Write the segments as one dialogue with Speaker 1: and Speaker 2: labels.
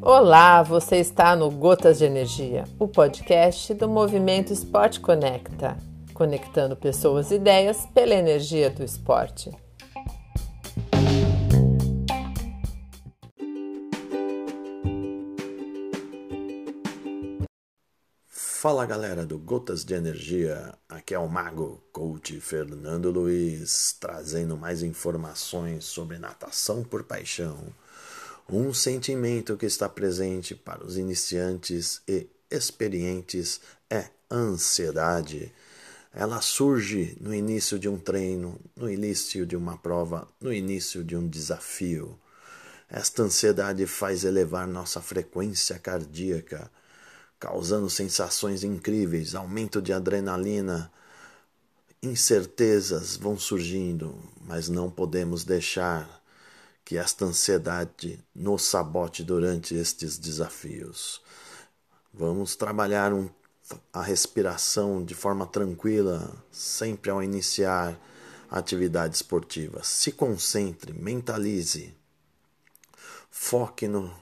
Speaker 1: Olá, você está no Gotas de Energia, o podcast do Movimento Esporte Conecta, conectando pessoas e ideias pela energia do esporte.
Speaker 2: Fala galera do Gotas de Energia, aqui é o Mago, coach Fernando Luiz, trazendo mais informações sobre natação por paixão um sentimento que está presente para os iniciantes e experientes é ansiedade. Ela surge no início de um treino, no início de uma prova, no início de um desafio. Esta ansiedade faz elevar nossa frequência cardíaca, causando sensações incríveis, aumento de adrenalina. Incertezas vão surgindo, mas não podemos deixar que esta ansiedade nos sabote durante estes desafios. Vamos trabalhar um, a respiração de forma tranquila, sempre ao iniciar a atividade esportiva. Se concentre, mentalize, foque no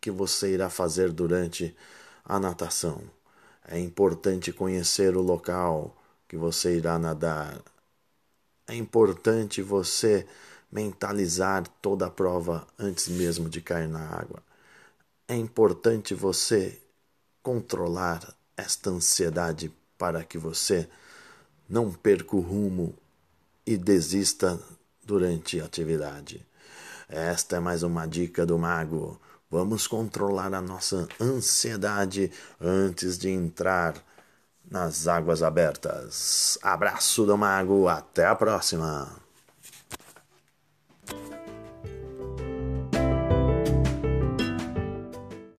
Speaker 2: que você irá fazer durante a natação. É importante conhecer o local que você irá nadar. É importante você mentalizar toda a prova antes mesmo de cair na água. É importante você controlar esta ansiedade para que você não perca o rumo e desista durante a atividade. Esta é mais uma dica do mago. Vamos controlar a nossa ansiedade antes de entrar nas águas abertas. Abraço do mago, até a próxima!